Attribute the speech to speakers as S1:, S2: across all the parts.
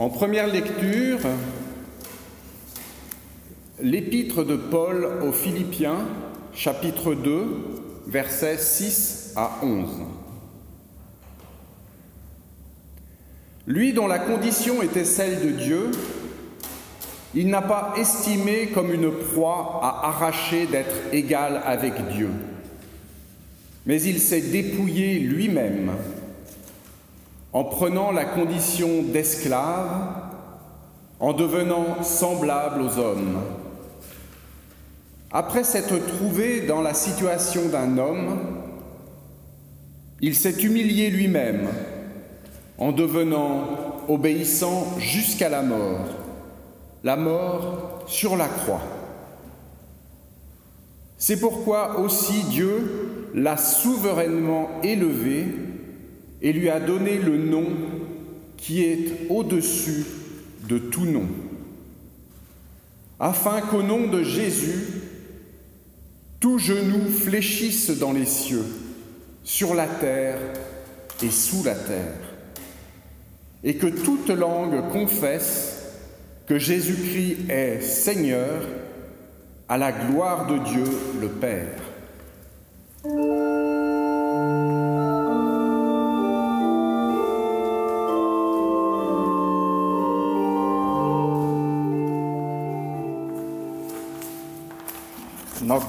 S1: En première lecture, l'épître de Paul aux Philippiens, chapitre 2, versets 6 à 11. Lui dont la condition était celle de Dieu, il n'a pas estimé comme une proie à arracher d'être égal avec Dieu, mais il s'est dépouillé lui-même en prenant la condition d'esclave, en devenant semblable aux hommes. Après s'être trouvé dans la situation d'un homme, il s'est humilié lui-même en devenant obéissant jusqu'à la mort, la mort sur la croix. C'est pourquoi aussi Dieu l'a souverainement élevé et lui a donné le nom qui est au-dessus de tout nom, afin qu'au nom de Jésus, tout genou fléchisse dans les cieux, sur la terre et sous la terre, et que toute langue confesse que Jésus-Christ est Seigneur à la gloire de Dieu le Père.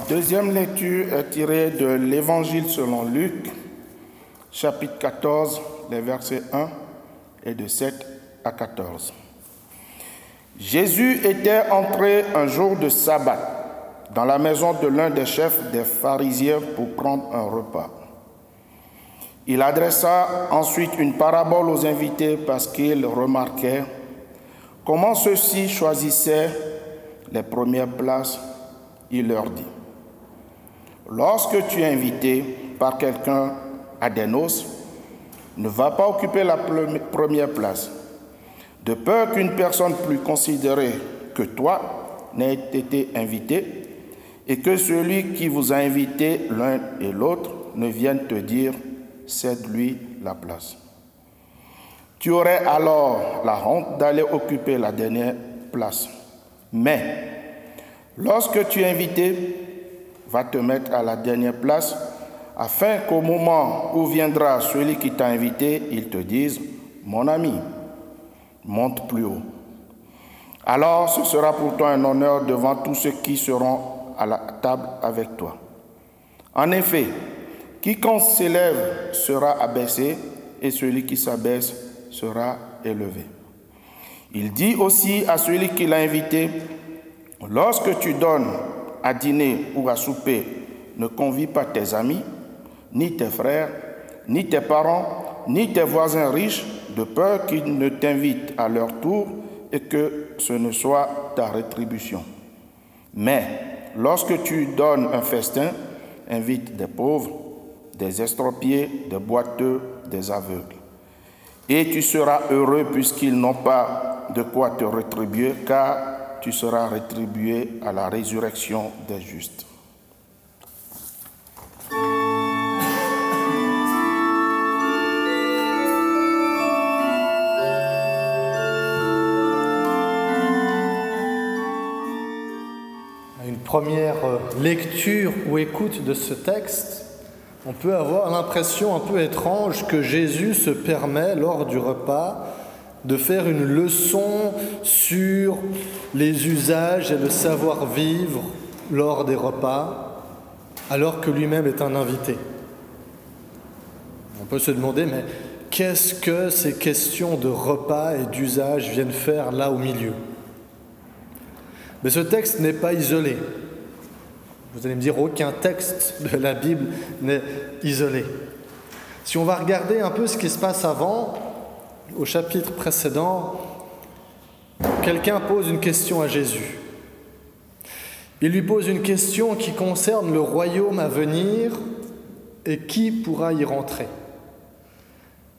S2: Deuxième lecture est tirée de l'Évangile selon Luc, chapitre 14, les versets 1 et de 7 à 14. Jésus était entré un jour de sabbat dans la maison de l'un des chefs des pharisiens pour prendre un repas. Il adressa ensuite une parabole aux invités parce qu'il remarquait comment ceux-ci choisissaient les premières places il leur dit, lorsque tu es invité par quelqu'un à des noces, ne va pas occuper la première place, de peur qu'une personne plus considérée que toi n'ait été invitée et que celui qui vous a invité l'un et l'autre ne vienne te dire, cède-lui la place. Tu aurais alors la honte d'aller occuper la dernière place. Mais Lorsque tu es invité, va te mettre à la dernière place, afin qu'au moment où viendra celui qui t'a invité, il te dise, mon ami, monte plus haut. Alors ce sera pour toi un honneur devant tous ceux qui seront à la table avec toi. En effet, quiconque s'élève sera abaissé et celui qui s'abaisse sera élevé. Il dit aussi à celui qui l'a invité, Lorsque tu donnes à dîner ou à souper, ne convie pas tes amis, ni tes frères, ni tes parents, ni tes voisins riches, de peur qu'ils ne t'invitent à leur tour et que ce ne soit ta rétribution. Mais lorsque tu donnes un festin, invite des pauvres, des estropiés, des boiteux, des aveugles. Et tu seras heureux puisqu'ils n'ont pas de quoi te rétribuer, car tu seras rétribué à la résurrection des justes.
S3: une première lecture ou écoute de ce texte, on peut avoir l'impression un peu étrange que Jésus se permet lors du repas de faire une leçon sur les usages et le savoir-vivre lors des repas, alors que lui-même est un invité. On peut se demander, mais qu'est-ce que ces questions de repas et d'usage viennent faire là au milieu? Mais ce texte n'est pas isolé. Vous allez me dire, aucun texte de la Bible n'est isolé. Si on va regarder un peu ce qui se passe avant, au chapitre précédent, quelqu'un pose une question à Jésus. Il lui pose une question qui concerne le royaume à venir et qui pourra y rentrer.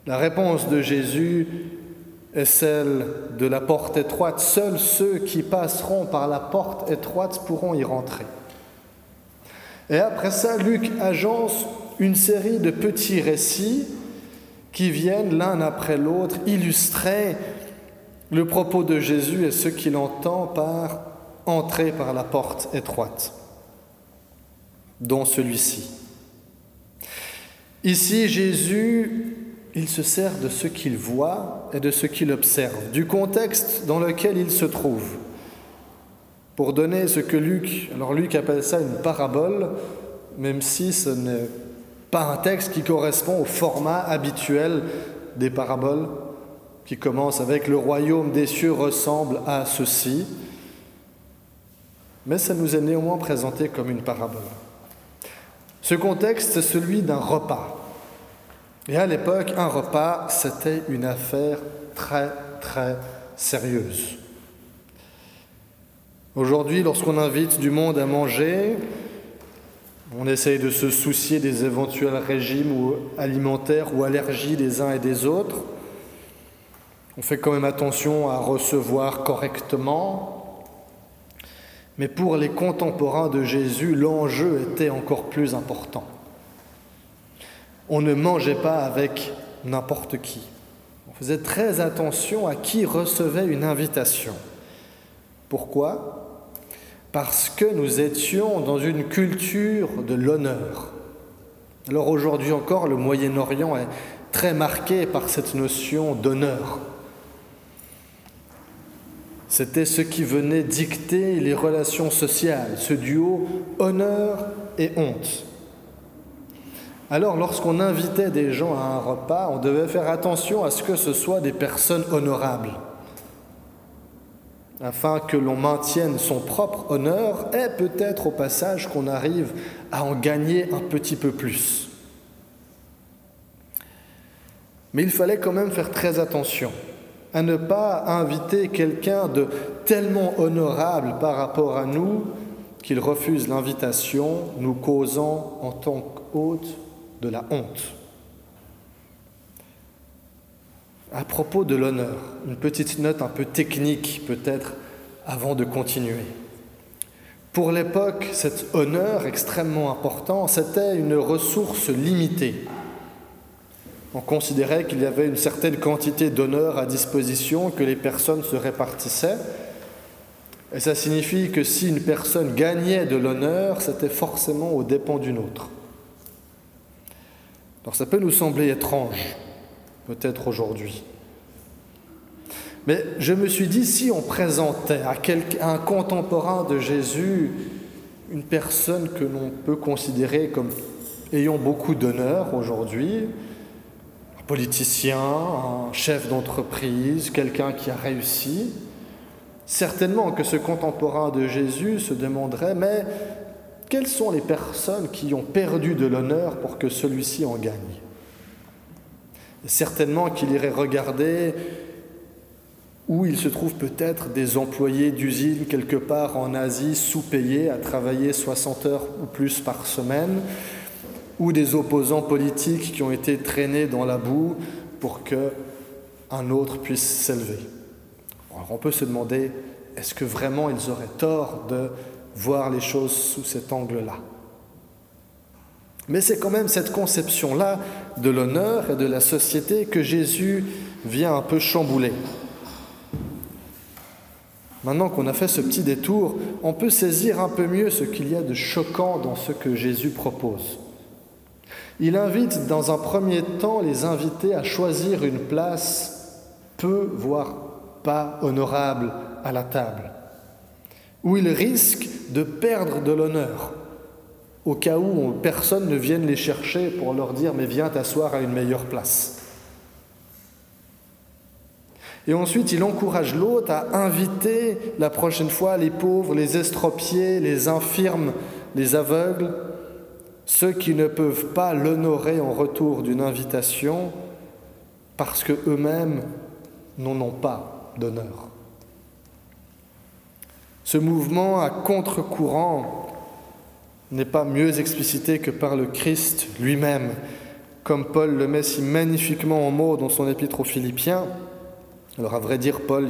S3: La réponse de Jésus est celle de la porte étroite. Seuls ceux qui passeront par la porte étroite pourront y rentrer. Et après ça, Luc agence une série de petits récits qui viennent l'un après l'autre illustrer le propos de Jésus et ce qu'il entend par entrer par la porte étroite, dont celui-ci. Ici, Jésus, il se sert de ce qu'il voit et de ce qu'il observe, du contexte dans lequel il se trouve, pour donner ce que Luc, alors Luc appelle ça une parabole, même si ce n'est pas un texte qui correspond au format habituel des paraboles, qui commence avec le royaume des cieux ressemble à ceci, mais ça nous est néanmoins présenté comme une parabole. Ce contexte, c'est celui d'un repas. Et à l'époque, un repas, c'était une affaire très, très sérieuse. Aujourd'hui, lorsqu'on invite du monde à manger, on essaye de se soucier des éventuels régimes alimentaires ou allergies des uns et des autres. On fait quand même attention à recevoir correctement. Mais pour les contemporains de Jésus, l'enjeu était encore plus important. On ne mangeait pas avec n'importe qui. On faisait très attention à qui recevait une invitation. Pourquoi? Parce que nous étions dans une culture de l'honneur. Alors aujourd'hui encore, le Moyen-Orient est très marqué par cette notion d'honneur. C'était ce qui venait dicter les relations sociales, ce duo honneur et honte. Alors lorsqu'on invitait des gens à un repas, on devait faire attention à ce que ce soit des personnes honorables afin que l'on maintienne son propre honneur et peut-être au passage qu'on arrive à en gagner un petit peu plus. Mais il fallait quand même faire très attention à ne pas inviter quelqu'un de tellement honorable par rapport à nous qu'il refuse l'invitation, nous causant en tant qu'hôte de la honte. À propos de l'honneur, une petite note un peu technique peut-être avant de continuer. Pour l'époque, cet honneur extrêmement important, c'était une ressource limitée. On considérait qu'il y avait une certaine quantité d'honneur à disposition que les personnes se répartissaient. Et ça signifie que si une personne gagnait de l'honneur, c'était forcément aux dépens d'une autre. Alors ça peut nous sembler étrange, peut-être aujourd'hui. Mais je me suis dit, si on présentait à, un contemporain de Jésus une personne que l'on peut considérer comme ayant beaucoup d'honneur aujourd'hui, un politicien, un chef d'entreprise, quelqu'un qui a réussi, certainement que ce contemporain de Jésus se demanderait, mais quelles sont les personnes qui ont perdu de l'honneur pour que celui-ci en gagne? Certainement qu'il irait regarder où il se trouve peut-être des employés d'usine quelque part en Asie sous-payés à travailler 60 heures ou plus par semaine, ou des opposants politiques qui ont été traînés dans la boue pour que un autre puisse s'élever. Alors on peut se demander est-ce que vraiment ils auraient tort de voir les choses sous cet angle-là? Mais c'est quand même cette conception-là de l'honneur et de la société que Jésus vient un peu chambouler. Maintenant qu'on a fait ce petit détour, on peut saisir un peu mieux ce qu'il y a de choquant dans ce que Jésus propose. Il invite dans un premier temps les invités à choisir une place peu, voire pas honorable à la table, où ils risquent de perdre de l'honneur, au cas où personne ne vienne les chercher pour leur dire mais viens t'asseoir à une meilleure place. Et ensuite, il encourage l'autre à inviter la prochaine fois les pauvres, les estropiés, les infirmes, les aveugles, ceux qui ne peuvent pas l'honorer en retour d'une invitation parce qu'eux-mêmes n'en ont pas d'honneur. Ce mouvement à contre-courant n'est pas mieux explicité que par le Christ lui-même, comme Paul le met si magnifiquement en mots dans son épître aux Philippiens. Alors à vrai dire, Paul,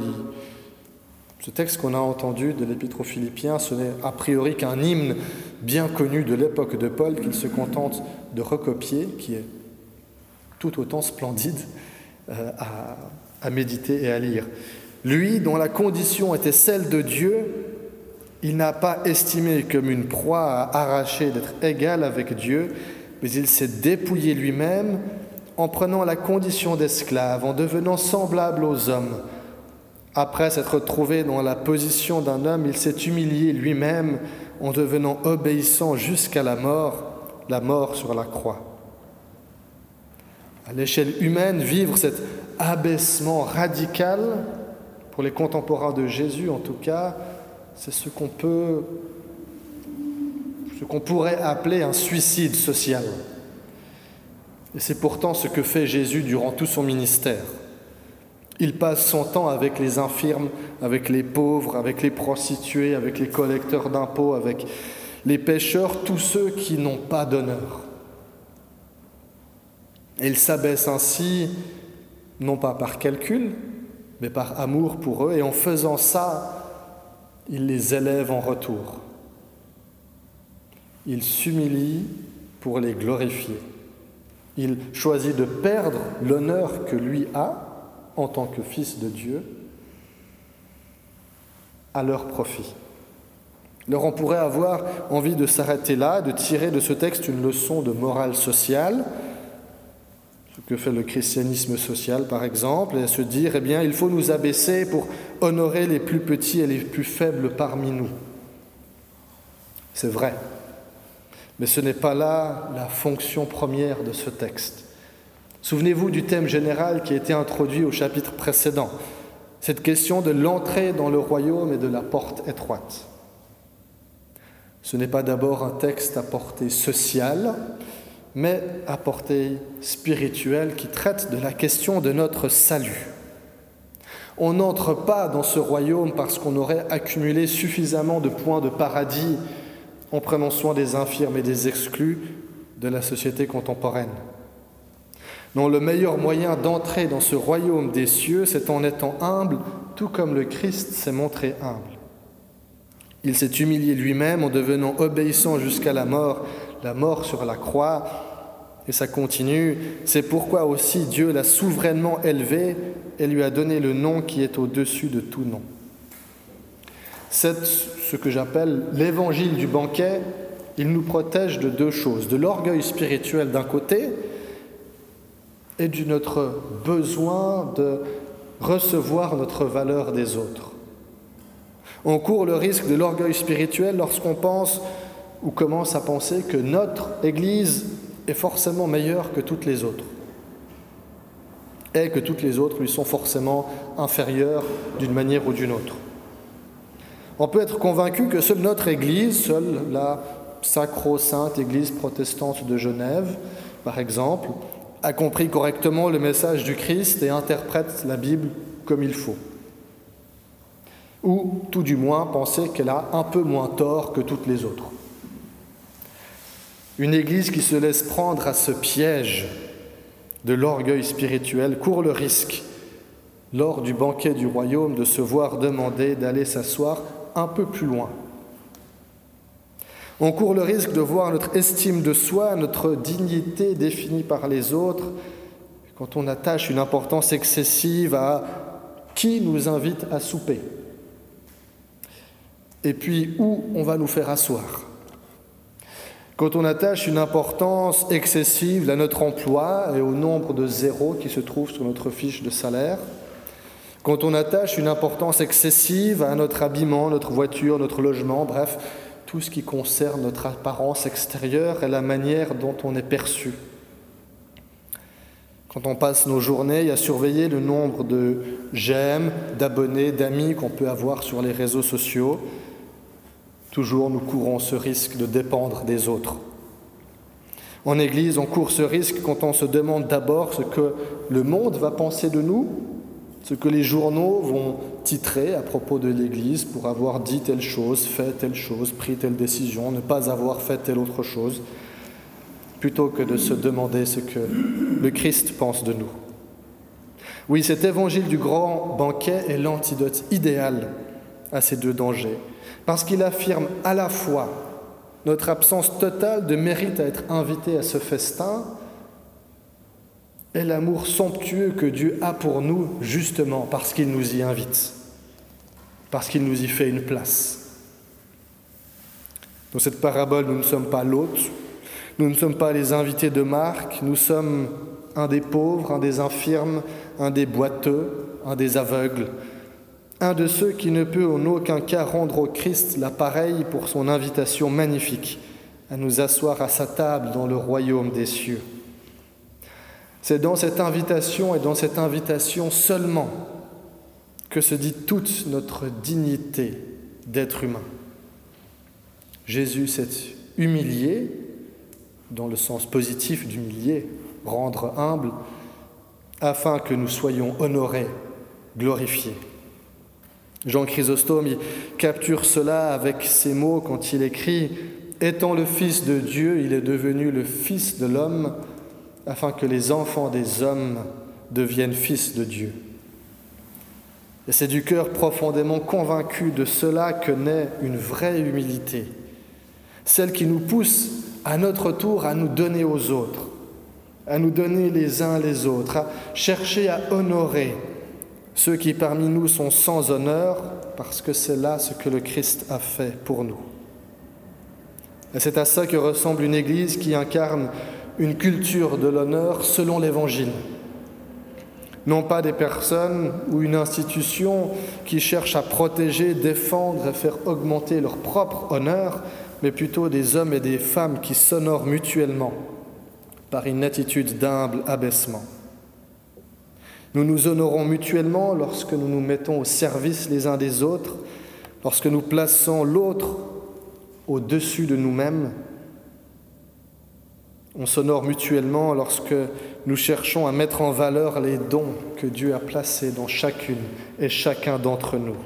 S3: ce texte qu'on a entendu de l'épître aux Philippiens, ce n'est a priori qu'un hymne bien connu de l'époque de Paul qu'il se contente de recopier, qui est tout autant splendide euh, à, à méditer et à lire. Lui, dont la condition était celle de Dieu, il n'a pas estimé comme une proie à arracher d'être égal avec Dieu, mais il s'est dépouillé lui-même en prenant la condition d'esclave, en devenant semblable aux hommes. Après s'être trouvé dans la position d'un homme, il s'est humilié lui-même en devenant obéissant jusqu'à la mort, la mort sur la croix. À l'échelle humaine, vivre cet abaissement radical, pour les contemporains de Jésus en tout cas, c'est ce qu'on peut, ce qu'on pourrait appeler un suicide social. Et c'est pourtant ce que fait Jésus durant tout son ministère. Il passe son temps avec les infirmes, avec les pauvres, avec les prostituées, avec les collecteurs d'impôts, avec les pêcheurs, tous ceux qui n'ont pas d'honneur. Et il s'abaisse ainsi, non pas par calcul, mais par amour pour eux, et en faisant ça, il les élève en retour. Il s'humilie pour les glorifier. Il choisit de perdre l'honneur que lui a en tant que fils de Dieu à leur profit. Alors on pourrait avoir envie de s'arrêter là, de tirer de ce texte une leçon de morale sociale, ce que fait le christianisme social par exemple, et se dire, eh bien, il faut nous abaisser pour honorer les plus petits et les plus faibles parmi nous. C'est vrai, mais ce n'est pas là la fonction première de ce texte. Souvenez-vous du thème général qui a été introduit au chapitre précédent, cette question de l'entrée dans le royaume et de la porte étroite. Ce n'est pas d'abord un texte à portée sociale, mais à portée spirituelle qui traite de la question de notre salut. On n'entre pas dans ce royaume parce qu'on aurait accumulé suffisamment de points de paradis en prenant soin des infirmes et des exclus de la société contemporaine. Non, le meilleur moyen d'entrer dans ce royaume des cieux, c'est en étant humble, tout comme le Christ s'est montré humble. Il s'est humilié lui-même en devenant obéissant jusqu'à la mort, la mort sur la croix. Et ça continue. C'est pourquoi aussi Dieu l'a souverainement élevé et lui a donné le nom qui est au-dessus de tout nom. C'est ce que j'appelle l'évangile du banquet. Il nous protège de deux choses, de l'orgueil spirituel d'un côté et de notre besoin de recevoir notre valeur des autres. On court le risque de l'orgueil spirituel lorsqu'on pense ou commence à penser que notre Église est forcément meilleure que toutes les autres et que toutes les autres lui sont forcément inférieures d'une manière ou d'une autre. On peut être convaincu que seule notre Église, seule la sacro-sainte Église protestante de Genève, par exemple, a compris correctement le message du Christ et interprète la Bible comme il faut. Ou tout du moins penser qu'elle a un peu moins tort que toutes les autres. Une Église qui se laisse prendre à ce piège de l'orgueil spirituel court le risque, lors du banquet du royaume, de se voir demander d'aller s'asseoir un peu plus loin. On court le risque de voir notre estime de soi, notre dignité définie par les autres, quand on attache une importance excessive à qui nous invite à souper, et puis où on va nous faire asseoir? Quand on attache une importance excessive à notre emploi et au nombre de zéros qui se trouvent sur notre fiche de salaire, quand on attache une importance excessive à notre habillement, notre voiture, notre logement, bref, tout ce qui concerne notre apparence extérieure et la manière dont on est perçu. Quand on passe nos journées à surveiller le nombre de j'aime, d'abonnés, d'amis qu'on peut avoir sur les réseaux sociaux, Toujours nous courons ce risque de dépendre des autres. En Église, on court ce risque quand on se demande d'abord ce que le monde va penser de nous ce que les journaux vont titrer à propos de l'Église pour avoir dit telle chose, fait telle chose, pris telle décision, ne pas avoir fait telle autre chose, plutôt que de se demander ce que le Christ pense de nous. Oui, cet évangile du grand banquet est l'antidote idéal à ces deux dangers, parce qu'il affirme à la fois notre absence totale de mérite à être invité à ce festin, est l'amour somptueux que Dieu a pour nous justement parce qu'il nous y invite, parce qu'il nous y fait une place. Dans cette parabole, nous ne sommes pas l'hôte, nous ne sommes pas les invités de Marc, nous sommes un des pauvres, un des infirmes, un des boiteux, un des aveugles, un de ceux qui ne peut en aucun cas rendre au Christ l'appareil pour son invitation magnifique à nous asseoir à sa table dans le royaume des cieux. C'est dans cette invitation et dans cette invitation seulement que se dit toute notre dignité d'être humain. Jésus s'est humilié, dans le sens positif d'humilier, rendre humble, afin que nous soyons honorés, glorifiés. Jean Chrysostome capture cela avec ces mots quand il écrit Étant le Fils de Dieu, il est devenu le Fils de l'homme afin que les enfants des hommes deviennent fils de Dieu. Et c'est du cœur profondément convaincu de cela que naît une vraie humilité, celle qui nous pousse à notre tour à nous donner aux autres, à nous donner les uns les autres, à chercher à honorer ceux qui parmi nous sont sans honneur, parce que c'est là ce que le Christ a fait pour nous. Et c'est à ça que ressemble une Église qui incarne une culture de l'honneur selon l'Évangile. Non pas des personnes ou une institution qui cherchent à protéger, défendre et faire augmenter leur propre honneur, mais plutôt des hommes et des femmes qui s'honorent mutuellement par une attitude d'humble abaissement. Nous nous honorons mutuellement lorsque nous nous mettons au service les uns des autres, lorsque nous plaçons l'autre au-dessus de nous-mêmes on s'honore mutuellement lorsque nous cherchons à mettre en valeur les dons que Dieu a placés dans chacune et chacun d'entre nous.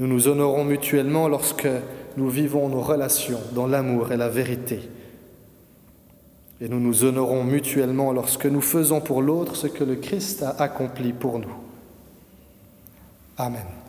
S3: Nous nous honorons mutuellement lorsque nous vivons nos relations dans l'amour et la vérité. Et nous nous honorons mutuellement lorsque nous faisons pour l'autre ce que le Christ a accompli pour nous. Amen.